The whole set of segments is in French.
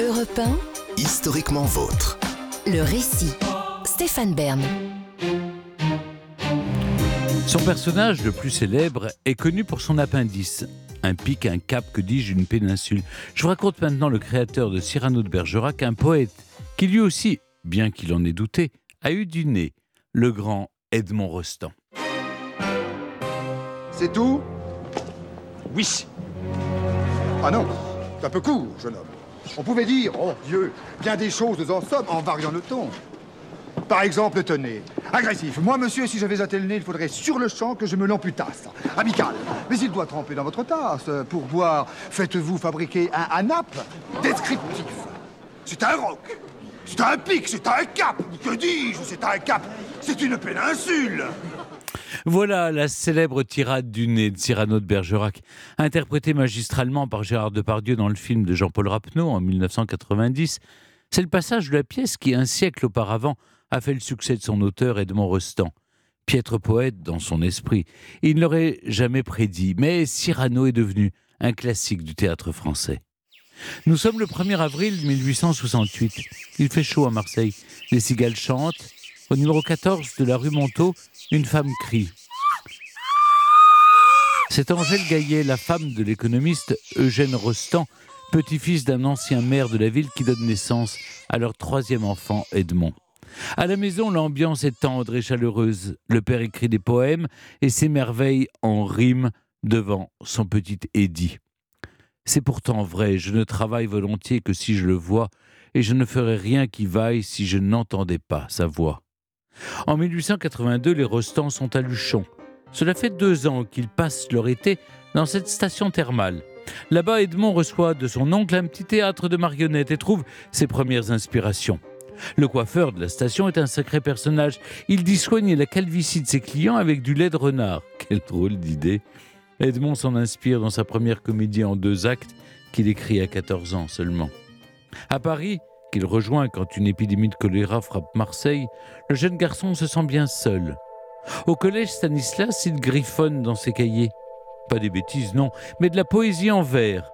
Europe 1, Historiquement vôtre. le récit. Stéphane Bern. Son personnage le plus célèbre est connu pour son appendice. Un pic, un cap, que dis-je, une péninsule. Je vous raconte maintenant le créateur de Cyrano de Bergerac, un poète qui lui aussi, bien qu'il en ait douté, a eu du nez, le grand Edmond Rostand. C'est tout? Oui, Ah non, c'est un peu court, jeune homme. On pouvait dire, oh Dieu, bien des choses en somme en variant le ton. Par exemple, tenez, agressif. Moi, monsieur, si j'avais un tel nez, il faudrait sur le champ que je me l'amputasse. Amical. Mais il doit tremper dans votre tasse. Pour boire, faites-vous fabriquer un anap descriptif. C'est un roc. C'est un pic, c'est un cap. Que dis-je? C'est un cap. C'est une péninsule. Voilà la célèbre tirade du nez de Cyrano de Bergerac, interprétée magistralement par Gérard Depardieu dans le film de Jean-Paul Rapneau en 1990. C'est le passage de la pièce qui, un siècle auparavant, a fait le succès de son auteur Edmond Rostand. Piètre poète dans son esprit, il ne l'aurait jamais prédit, mais Cyrano est devenu un classique du théâtre français. Nous sommes le 1er avril 1868. Il fait chaud à Marseille. Les cigales chantent. Au numéro 14 de la rue Montaut, une femme crie. C'est Angèle Gaillet, la femme de l'économiste Eugène Rostand, petit-fils d'un ancien maire de la ville qui donne naissance à leur troisième enfant, Edmond. À la maison, l'ambiance est tendre et chaleureuse. Le père écrit des poèmes et s'émerveille en rime devant son petit Eddy. C'est pourtant vrai, je ne travaille volontiers que si je le vois, et je ne ferais rien qui vaille si je n'entendais pas sa voix. En 1882, les Rostans sont à Luchon. Cela fait deux ans qu'ils passent leur été dans cette station thermale. Là-bas, Edmond reçoit de son oncle un petit théâtre de marionnettes et trouve ses premières inspirations. Le coiffeur de la station est un sacré personnage. Il dit soigner la calvitie de ses clients avec du lait de renard. Quelle drôle d'idée. Edmond s'en inspire dans sa première comédie en deux actes qu'il écrit à 14 ans seulement. À Paris, qu'il rejoint quand une épidémie de choléra frappe Marseille, le jeune garçon se sent bien seul. Au collège Stanislas, il griffonne dans ses cahiers. Pas des bêtises, non, mais de la poésie en vers.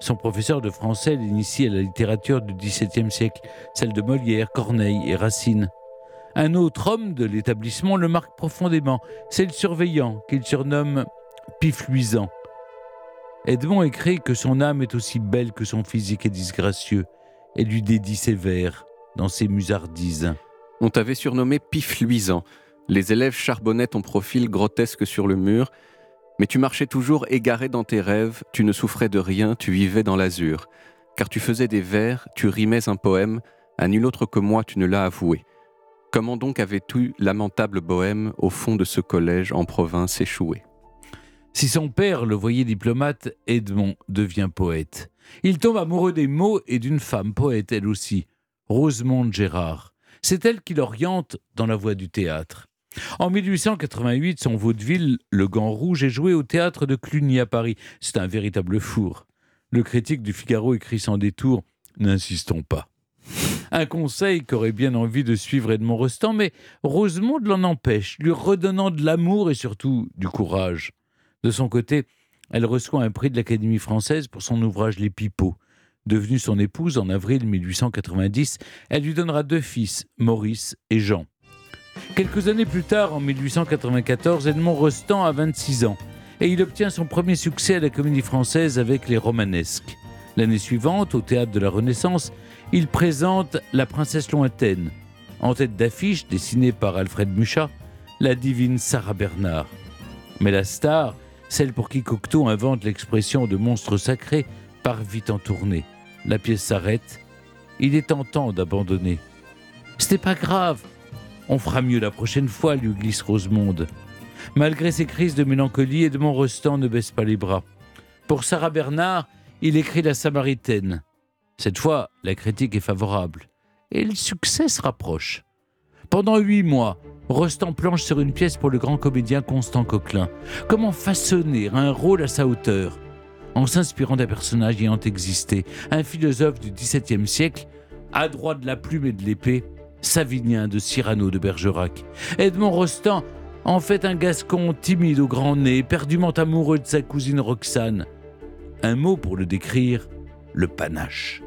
Son professeur de français l'initie à la littérature du XVIIe siècle, celle de Molière, Corneille et Racine. Un autre homme de l'établissement le marque profondément, c'est le surveillant, qu'il surnomme Pif Luisant. Edmond écrit que son âme est aussi belle que son physique est disgracieux, et lui dédie ses vers dans ses musardises. On t'avait surnommé Pif luisant. Les élèves charbonnaient ton profil grotesque sur le mur, mais tu marchais toujours égaré dans tes rêves, tu ne souffrais de rien, tu vivais dans l'azur. Car tu faisais des vers, tu rimais un poème, à nul autre que moi tu ne l'as avoué. Comment donc avais-tu, lamentable bohème, au fond de ce collège en province échoué? Si son père le voyait diplomate, Edmond devient poète. Il tombe amoureux des mots et d'une femme poète, elle aussi, Rosemonde Gérard. C'est elle qui l'oriente dans la voie du théâtre. En 1888, son vaudeville, Le Gant Rouge, est joué au théâtre de Cluny à Paris. C'est un véritable four. Le critique du Figaro écrit sans détour N'insistons pas. Un conseil qu'aurait bien envie de suivre Edmond Rostand, mais Rosemonde l'en empêche, lui redonnant de l'amour et surtout du courage. De son côté, elle reçoit un prix de l'Académie française pour son ouvrage Les Pipeaux. Devenue son épouse en avril 1890, elle lui donnera deux fils, Maurice et Jean. Quelques années plus tard, en 1894, Edmond Rostand a 26 ans et il obtient son premier succès à la Comédie Française avec Les Romanesques. L'année suivante, au Théâtre de la Renaissance, il présente La Princesse lointaine, en tête d'affiche dessinée par Alfred Muchat, la divine Sarah Bernard. Mais la star, celle pour qui Cocteau invente l'expression de monstre sacré, part vite en tournée. La pièce s'arrête. Il est tentant d'abandonner. C'était pas grave. On fera mieux la prochaine fois, lui glisse Rosemonde. Malgré ses crises de mélancolie, Edmond Rostand ne baisse pas les bras. Pour Sarah Bernard, il écrit La Samaritaine. Cette fois, la critique est favorable. Et le succès se rapproche. Pendant huit mois, Rostand planche sur une pièce pour le grand comédien Constant Coquelin. Comment façonner un rôle à sa hauteur? En s'inspirant d'un personnage ayant existé, un philosophe du XVIIe siècle, adroit de la plume et de l'épée, Savinien de Cyrano de Bergerac. Edmond Rostand en fait un gascon timide au grand nez, perdument amoureux de sa cousine Roxane. Un mot pour le décrire, le panache.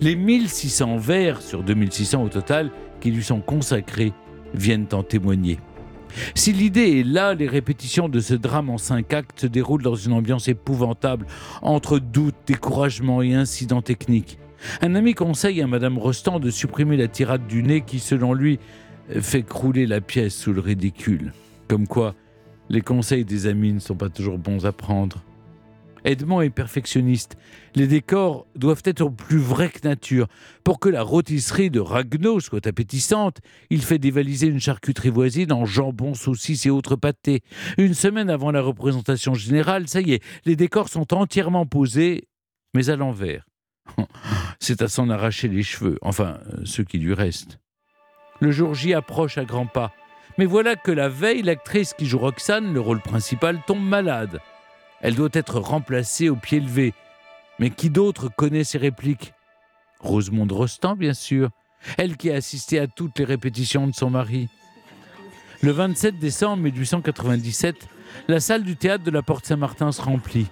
Les 1600 vers sur 2600 au total qui lui sont consacrés viennent en témoigner. Si l'idée est là, les répétitions de ce drame en cinq actes se déroulent dans une ambiance épouvantable, entre doutes, découragement et incidents techniques. Un ami conseille à Madame Rostand de supprimer la tirade du nez qui, selon lui, fait crouler la pièce sous le ridicule. Comme quoi, les conseils des amis ne sont pas toujours bons à prendre. Edmond est perfectionniste. Les décors doivent être plus vrais que nature. Pour que la rôtisserie de Ragno soit appétissante, il fait dévaliser une charcuterie voisine en jambon, saucisses et autres pâtés. Une semaine avant la représentation générale, ça y est, les décors sont entièrement posés, mais à l'envers. C'est à s'en arracher les cheveux, enfin, ceux qui lui restent. Le jour J approche à grands pas. Mais voilà que la veille, l'actrice qui joue Roxane, le rôle principal, tombe malade. Elle doit être remplacée au pied levé. Mais qui d'autre connaît ces répliques? Rosemonde Rostand, bien sûr. Elle qui a assisté à toutes les répétitions de son mari. Le 27 décembre 1897, la salle du théâtre de la Porte Saint-Martin se remplit.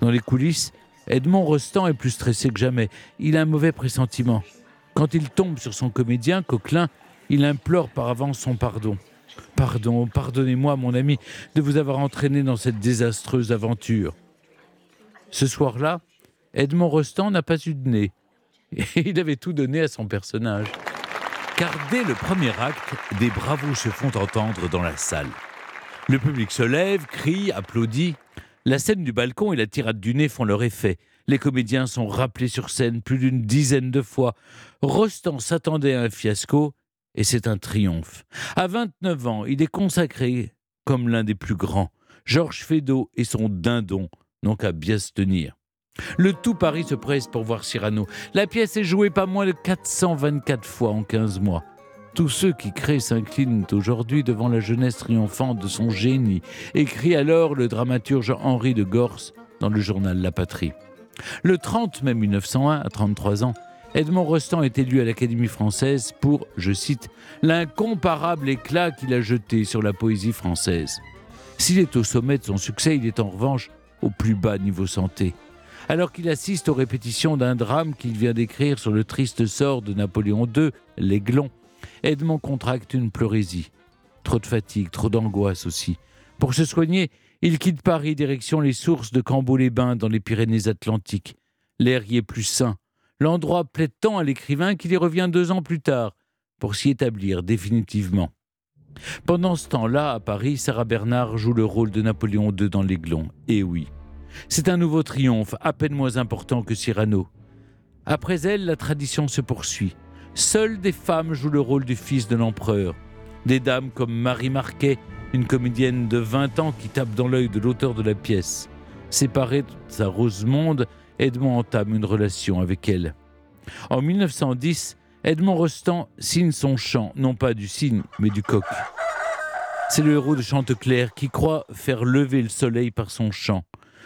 Dans les coulisses, Edmond Rostand est plus stressé que jamais. Il a un mauvais pressentiment. Quand il tombe sur son comédien, Coquelin, il implore par avance son pardon. Pardon, pardonnez-moi, mon ami, de vous avoir entraîné dans cette désastreuse aventure. Ce soir-là, Edmond Rostand n'a pas eu de nez. il avait tout donné à son personnage. Car dès le premier acte, des bravos se font entendre dans la salle. Le public se lève, crie, applaudit. La scène du balcon et la tirade du nez font leur effet. Les comédiens sont rappelés sur scène plus d'une dizaine de fois. Rostand s'attendait à un fiasco et c'est un triomphe. À 29 ans, il est consacré comme l'un des plus grands. Georges Feydeau et son dindon n'ont qu'à bien se tenir. Le tout Paris se presse pour voir Cyrano. La pièce est jouée pas moins de 424 fois en 15 mois. Tous ceux qui créent s'inclinent aujourd'hui devant la jeunesse triomphante de son génie, écrit alors le dramaturge Henri de Gorse dans le journal La Patrie. Le 30 mai 1901, à 33 ans, Edmond Rostand est élu à l'Académie française pour, je cite, l'incomparable éclat qu'il a jeté sur la poésie française. S'il est au sommet de son succès, il est en revanche au plus bas niveau santé. Alors qu'il assiste aux répétitions d'un drame qu'il vient d'écrire sur le triste sort de Napoléon II, l'Aiglon, Edmond contracte une pleurésie. Trop de fatigue, trop d'angoisse aussi. Pour se soigner, il quitte Paris direction les sources de Cambo-les-Bains dans les Pyrénées-Atlantiques. L'air y est plus sain, L'endroit plaît tant à l'écrivain qu'il y revient deux ans plus tard pour s'y établir définitivement. Pendant ce temps-là, à Paris, Sarah Bernard joue le rôle de Napoléon II dans l'Aiglon. Et oui, c'est un nouveau triomphe, à peine moins important que Cyrano. Après elle, la tradition se poursuit. Seules des femmes jouent le rôle du fils de l'empereur. Des dames comme Marie Marquet, une comédienne de 20 ans qui tape dans l'œil de l'auteur de la pièce. Séparée de sa Rosemonde, Edmond entame une relation avec elle. En 1910, Edmond Rostand signe son chant, non pas du cygne, mais du coq. C'est le héros de Chanteclair qui croit faire lever le soleil par son chant.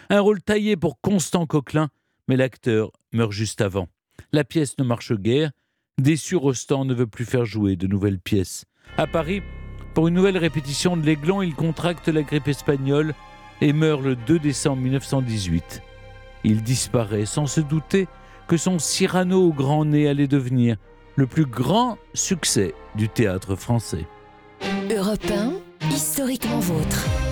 Un rôle taillé pour Constant Coquelin, mais l'acteur meurt juste avant. La pièce ne marche guère. Déçu, Rostand ne veut plus faire jouer de nouvelles pièces. À Paris, pour une nouvelle répétition de l'Aiglon, il contracte la grippe espagnole et meurt le 2 décembre 1918 il disparaît sans se douter que son Cyrano au grand nez allait devenir le plus grand succès du théâtre français. Europe historiquement vôtre.